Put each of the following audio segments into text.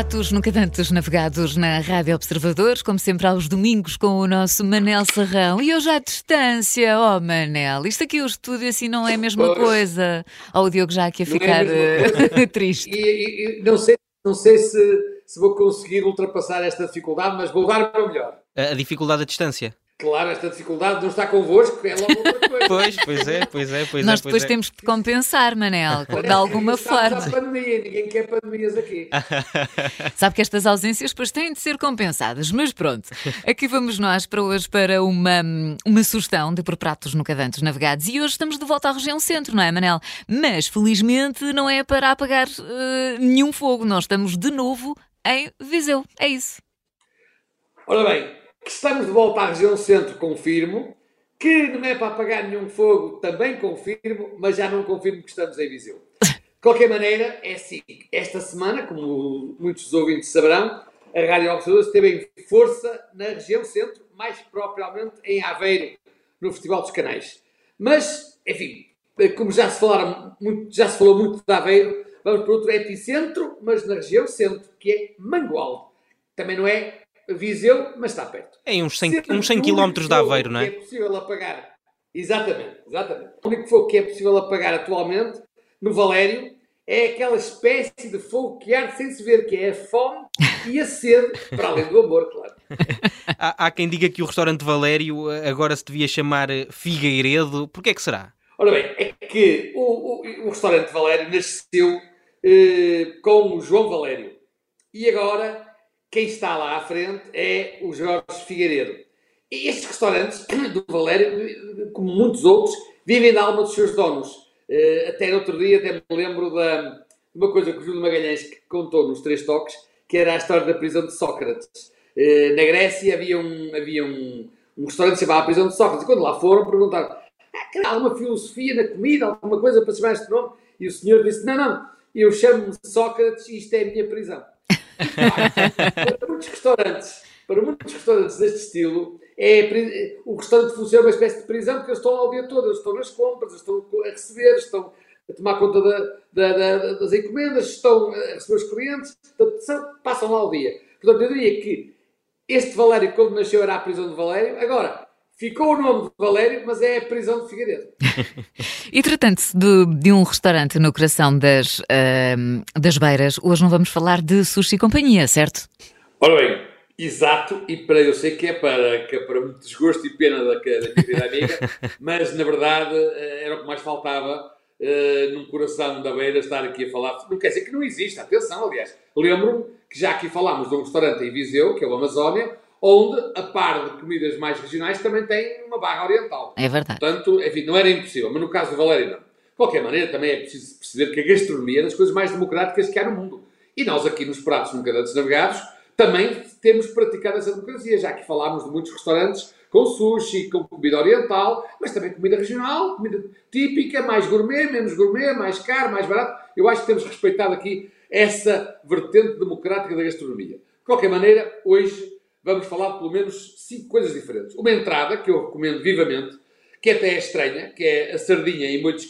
Pratos nunca tantos navegados na Rádio Observadores, como sempre aos domingos com o nosso Manel Serrão. E hoje à distância, oh Manel, isto aqui o estúdio assim não é a mesma pois. coisa. Ou oh, o Diogo já aqui a não ficar é a triste. E, e, não sei, não sei se, se vou conseguir ultrapassar esta dificuldade, mas vou dar o meu melhor. A, a dificuldade à distância? Claro, esta dificuldade não está convosco, é logo outra coisa. pois, pois é, pois é, pois Nós é. depois é. temos de compensar, Manel, de alguma forma. A pandemia, ninguém quer pandemias aqui. Sabe que estas ausências depois têm de ser compensadas, mas pronto. Aqui vamos nós para hoje para uma, uma sugestão de por pratos nunca dantes navegados e hoje estamos de volta à região centro, não é, Manel? Mas felizmente não é para apagar uh, nenhum fogo, nós estamos de novo em Viseu, é isso. Ora bem, que estamos de volta à região centro, confirmo. Que não é para apagar nenhum fogo, também confirmo, mas já não confirmo que estamos em Viseu. De qualquer maneira, é assim, esta semana, como muitos ouvintes saberão, a Rádio Observador esteve em força na região centro, mais propriamente em Aveiro, no Festival dos Canais. Mas, enfim, como já se, falaram muito, já se falou muito de Aveiro, vamos para outro epicentro, mas na região centro, que é Mangualde. Também não é Viseu, mas está perto. É uns 100, uns 100 km de Aveiro, não é? É possível apagar. Exatamente, exatamente. O único fogo que é possível apagar atualmente, no Valério, é aquela espécie de fogo que arde sem se ver, que é a fome e a sede, para além do amor, claro. há, há, quem diga que o restaurante Valério eh, agora se devia chamar eh, Figueiredo. Porquê é que será? Ora bem, é que o, o, o restaurante Valério nasceu eh, com o João Valério. E agora quem está lá à frente é o Jorge Figueiredo. E estes restaurantes do Valério, como muitos outros, vivem da alma dos seus donos. Eh, até no outro dia, até me lembro de uma coisa que o Júlio Magalhães contou nos Três Toques, que era a história da prisão de Sócrates. Eh, na Grécia havia um, havia um, um restaurante que se chamava a prisão de Sócrates, e quando lá foram, perguntaram ah, há uma filosofia na comida, alguma coisa para chamar este nome? E o senhor disse, não, não, eu chamo-me Sócrates e isto é a minha prisão para muitos restaurantes, para muitos restaurantes deste estilo, é, o restaurante funciona uma espécie de prisão porque eles estão lá o dia todo, eles estão nas compras, estão a receber, estão a tomar conta da, da, da, das encomendas, estão a receber os clientes, passam lá o dia. Portanto, eu diria que este Valério, quando nasceu, era a prisão de Valério. Agora, Ficou o nome de Valério, mas é a prisão de Figueiredo. e tratando-se de, de, um restaurante no coração das, uh, das beiras, hoje não vamos falar de sushi e companhia, certo? Ora bem, exato, e para eu sei que é para, que é para muito desgosto e pena da, da minha querida amiga, mas na verdade eh, era o que mais faltava uh, num coração da beira estar aqui a falar. Não quer dizer que não exista, atenção, aliás. Lembro-me que já aqui falámos de um restaurante em Viseu, que é o Amazónia, onde, a par de comidas mais regionais, também tem uma barra oriental. É verdade. Portanto, enfim, não era impossível, mas no caso do Valério não. De qualquer maneira, também é preciso perceber que a gastronomia é das coisas mais democráticas que há no mundo. E nós aqui nos Pratos Nunca Dantes Navegados também temos praticado essa democracia. Já que falámos de muitos restaurantes com sushi, com comida oriental, mas também comida regional, comida típica, mais gourmet, menos gourmet, mais caro, mais barato. Eu acho que temos respeitado aqui essa vertente democrática da gastronomia. De qualquer maneira, hoje vamos falar de pelo menos cinco coisas diferentes. Uma entrada, que eu recomendo vivamente, que até é estranha, que é a sardinha em molho de.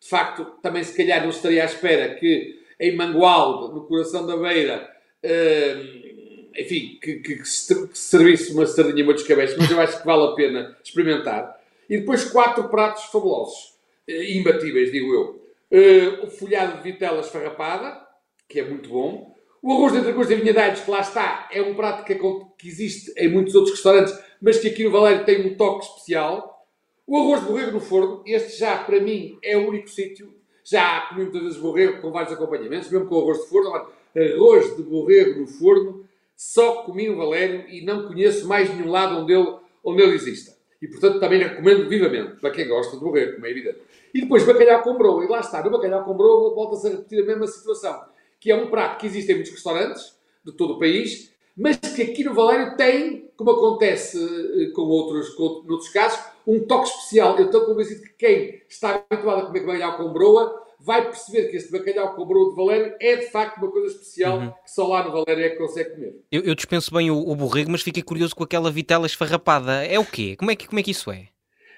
De facto, também se calhar não estaria à espera que em Mangualde, no coração da beira, uh, enfim, que, que, que, se servisse uma sardinha em molho de mas eu acho que vale a pena experimentar. E depois quatro pratos fabulosos, uh, imbatíveis, digo eu. Uh, o folhado de vitela esfarrapada, que é muito bom. O arroz de entrecôs de vinhadeiros, que lá está, é um prato que, que, existe em muitos outros restaurantes, mas que aqui no Valério tem um toque especial. O arroz de borrego no forno, este já, para mim, é o único sítio. Já comi muitas vezes borrego com vários acompanhamentos, mesmo com arroz de forno. Arroz de borrego no forno, só comi no Valério e não conheço mais nenhum lado onde ele, onde ele exista. E, portanto, também recomendo vivamente, para quem gosta de borrego, como é evidente. E depois, bacalhau com broa. E lá está, no bacalhau com broa volta-se a repetir a mesma situação que é um prato que existe em muitos restaurantes de todo o país, mas que aqui no Valério tem, como acontece eh, com outros, com outros casos, um toque especial. Eu estou convencido que quem está habituado a comer bacalhau com broa vai perceber que este bacalhau com broa de Valério é de facto uma coisa especial uhum. que só lá no Valério é que consegue comer. Eu, eu dispenso bem o, o borrego, mas fiquei curioso com aquela vitela esfarrapada. É o quê? Como é que, como é, que isso é?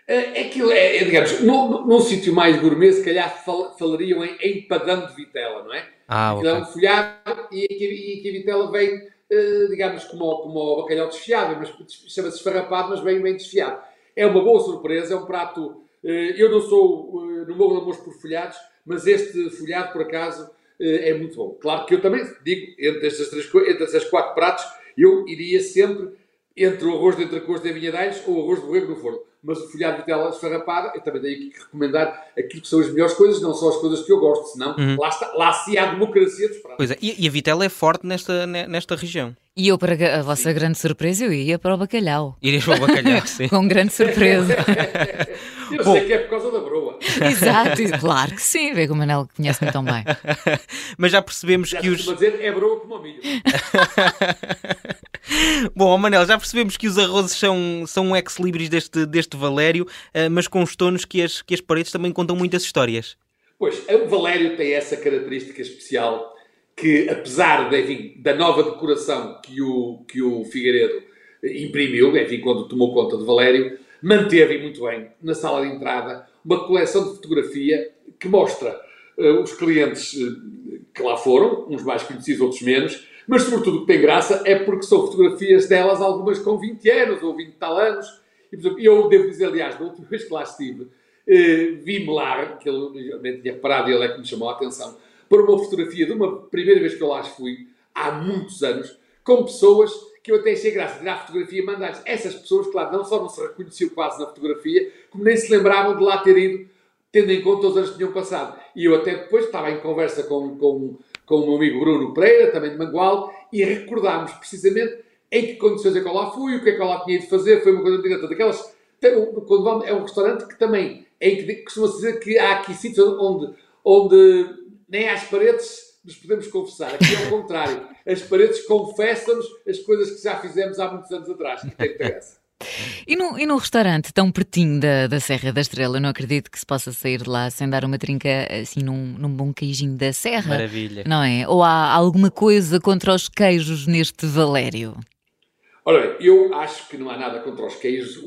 É, aquilo é, é digamos, num, num sítio mais gourmet, se calhar fal, falariam em empadão de vitela, não é? Ah, Aquilo é ok. um folhado e e aqui a vitela vem, eh, digamos, como, como o bacalhau desfiado, mas chama-se esfarrapado, mas vem bem desfiado. É uma boa surpresa, é um prato. eh, eu não sou, eh, no meu amor por folhados, mas este folhado, por acaso, é muito bom. Claro que eu também digo, entre estas, três, entre estes quatro pratos, eu iria sempre entre o arroz de entrecosto e vinhadeiros ou o arroz de borrego no forno. Mas o folhado de vitela esfarrapada, eu também tenho aqui que recomendar aquilo que são as melhores coisas, não só as coisas que eu gosto, senão lá, está, lá se há democracia dos pratos. Pois é, e, e a vitela é forte nesta, ne- nesta região. E eu, para a vossa grande surpresa, eu ia para o bacalhau. Irias para o bacalhau, sim. Com grande surpresa. Eu Bom. sei que é por causa da broa. Exato, claro que sim. Vê que o Manel conhece-me tão bem. Mas já percebemos Já que os. dizer, é broa como o milho. Bom, Manel, já percebemos que os arrozes são, são um ex-libris deste, deste Valério, eh, mas com os tonos que as, que as paredes também contam muitas histórias. Pois, o Valério tem essa característica especial que, apesar de, enfim, da nova decoração que o, que o Figueiredo imprimiu, enfim, quando tomou conta de Valério, manteve muito bem, na sala de entrada, uma coleção de fotografia que mostra eh, os clientes eh, que lá foram, uns mais conhecidos, outros menos, mas sobretudo o que tem graça é porque são fotografias delas, algumas com 20 anos ou 20 e tal anos. E, exemplo, eu devo dizer, aliás, da última vez que lá estive, eh, vi-me lá, que ele nem tinha reparado, e ele é que me chamou a atenção, para uma fotografia de uma primeira vez que eu lá fui, há muitos anos, com pessoas que eu até achei graça tirar a fotografia e mandar-lhes. Essas pessoas, claro, não só não se reconheciam quase na fotografia, como nem se lembravam de lá ter ido, tendo em conta os anos que tinham passado. E eu até depois estava em conversa com, com, com o meu amigo Bruno Pereira, também de Mangual, e recordámos precisamente em que condições é que eu lá fui, o que é que eu lá tinha de fazer, foi uma coisa direta daquelas. Quando vamos, é um restaurante que também, em que costuma-se dizer que há aqui sítios onde, onde nem às paredes nos podemos confessar. Aqui é o contrário. As paredes confessam-nos as coisas que já fizemos há muitos anos atrás. E tem muita graça. E num, e num restaurante tão pertinho da, da Serra da Estrela, eu não acredito que se possa sair de lá sem dar uma trinca assim num, num bom queijinho da Serra. Maravilha. Não é? Ou há alguma coisa contra os queijos neste Valério? Ora bem, eu acho que não há nada contra os queijos,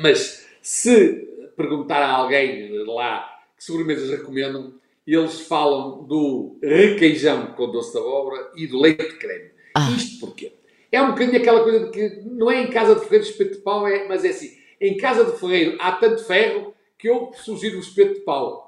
mas se perguntar a alguém lá que sobremesas recomendam, eles falam do requeijão com doce de abóbora e do leite de creme. Ah. Isto porquê? É um bocadinho aquela coisa de que não é em casa de ferreiro espeto de pau, é, mas é assim, em casa de ferreiro há tanto ferro que eu sugiro o espeto de pau.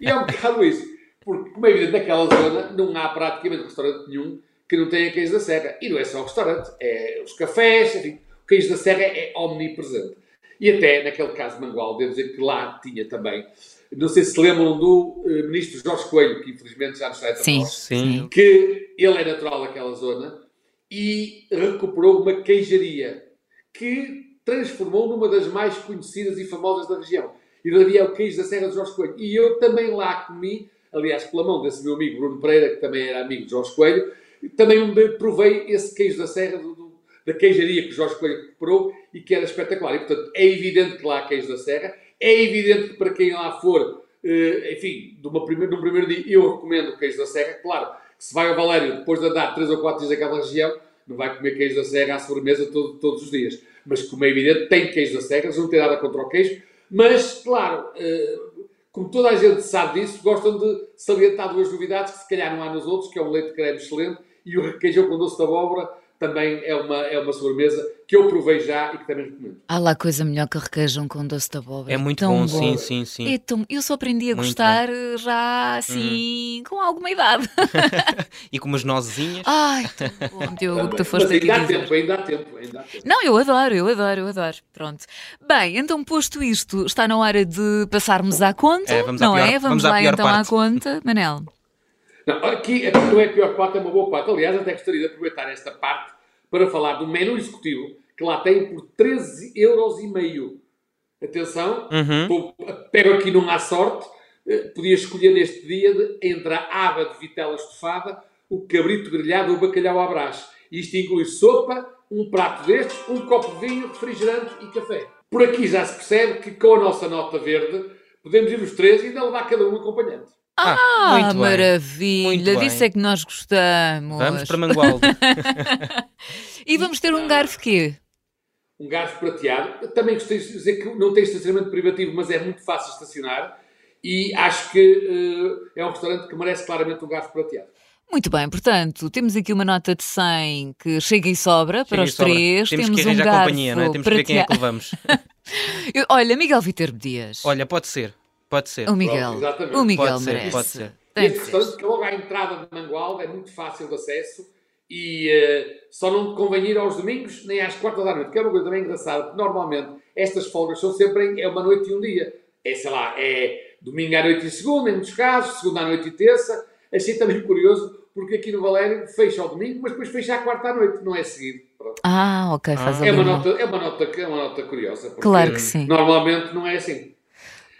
e é um bocado isso. Porque, como é evidente, naquela zona não há praticamente restaurante nenhum que não tenha queijo da serra. E não é só o restaurante, é os cafés, enfim, o queijo da serra é omnipresente. E até, naquele caso de Mangual, devo dizer que lá tinha também, não sei se lembram do eh, ministro Jorge Coelho, que infelizmente já nos está entre Sim, nós, Sim. que ele é natural daquela zona e recuperou uma queijaria que transformou numa das mais conhecidas e famosas da região. E havia o queijo da Serra de Jorge Coelho. E eu também lá comi, aliás, pela mão desse meu amigo Bruno Pereira, que também era amigo de Jorge Coelho, também provei esse queijo da Serra, do- do- da queijaria que Jorge Coelho recuperou e que era espetacular. E, portanto, é evidente que lá há queijo da Serra, é evidente que para quem lá for, eh, enfim, de uma primeira, primeiro dia, eu recomendo o queijo da Serra. Claro, que se vai ao Valério depois de andar 3 ou 4 dias naquela região, não vai comer queijo da Serra à sobremesa todo- todos os dias. Mas, como é evidente, tem queijo da Serra, não têm nada contra o queijo, mas, claro, eh, como toda a gente sabe disso, gostam de salientar duas novidades que se calhar não há nos outros, que é um leite de creme excelente e o requeijão com doce de abóbora também é uma, é uma sobremesa que eu provei já e que também recomendo. Há lá coisa melhor que requeijão com doce de abóbora. É muito tão bom, sim, sim, sim. É tão- Eu só aprendi a Muito gostar eh, já assim, com alguma idade. E com umas nozezinhas. Ai, tão bom, Diogo, que tu Mas foste aqui ainda há dizer. tempo, ainda há tempo, ainda há tempo. Não, eu adoro, eu adoro, eu adoro. Pronto. Bem, então posto isto, está na hora de passarmos à conta, É, vamos à não pior- é? Vamos, vamos à lá então à parte. conta. Manel. Não, aqui, aqui não é a pior parte, é uma boa parte. Aliás, até gostaria de aproveitar esta parte para falar do menu executivo que lá tem por 13,5€. Atenção, Uhum. pego aqui num à sorte, eh, podia escolher neste dia entre a aba de vitela estofada, o cabrito grelhado ou o bacalhau à brás. Isto inclui sopa, um prato destes, um copo de vinho, refrigerante e café. Por aqui já se percebe que com a nossa nota verde podemos ir os três e ainda levar cada um acompanhante. Ah, muito bem. maravilha! Muito Disso bem. é que nós gostamos. Vamos para Mangualde. E vamos ter um garfo quê? um garfo prateado. Também gostei de dizer que não tem estacionamento privativo, mas é muito fácil estacionar. e acho que uh, é um restaurante que merece claramente um gato prateado. Muito bem, portanto, temos aqui uma nota de 100 que chega e sobra chega para os sobra. três. Temos, temos que um a companhia, não é? Temos que ver quem é que levamos. Olha, Miguel Viterbo Dias. Olha, pode ser. Pode ser. O Miguel. Pronto, o Miguel pode merece. Ser, pode ser. Tem este restaurante que logo à entrada de Mangualde é muito fácil de acesso e uh, só não convém ir aos domingos nem às quartas da noite, que é uma coisa também engraçada, porque normalmente estas folgas são sempre em, é uma noite e um dia. É, sei lá, é domingo à noite e segunda, em muitos casos, segunda à noite e terça. Achei também curioso, porque aqui no Valério fecha ao domingo, mas depois fecha à quarta à noite, não é seguido. Pronto. Ah, ok, faz ah. é, uma nota, é, uma nota, é uma nota curiosa. Claro que sim. Normalmente não é assim.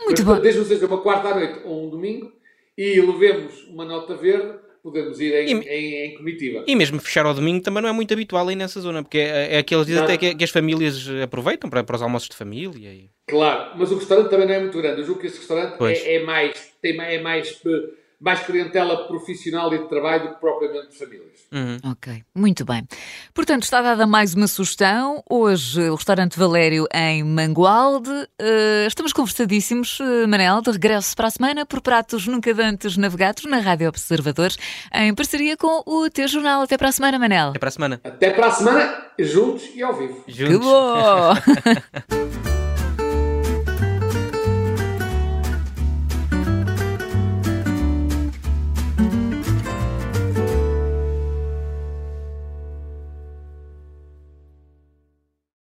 Muito mas, bom. Desde seja uma quarta à noite ou um domingo e levemos uma nota verde, podemos ir em, e, em, em, comitiva. E mesmo fechar ao domingo também não é muito habitual aí nessa zona, porque é, é aqueles dias até que, que, as famílias aproveitam para, para os almoços de família. E... Claro, mas o restaurante também não é muito grande. Eu julgo que esse restaurante é, é, mais, tem, é mais mais clientela profissional e de trabalho do que propriamente de famílias. Uhum. Ok, muito bem. Portanto, está dada mais uma sugestão. Hoje, o restaurante Valério em Mangualde. Uh, estamos conversadíssimos, uh, Manel, de regresso para a semana por pratos nunca dantes navegados na Rádio Observadores, em parceria com o teu jornal. Até para a semana, Manel. Até para a semana. Até para a semana, juntos e ao vivo. Juntos. Que bom!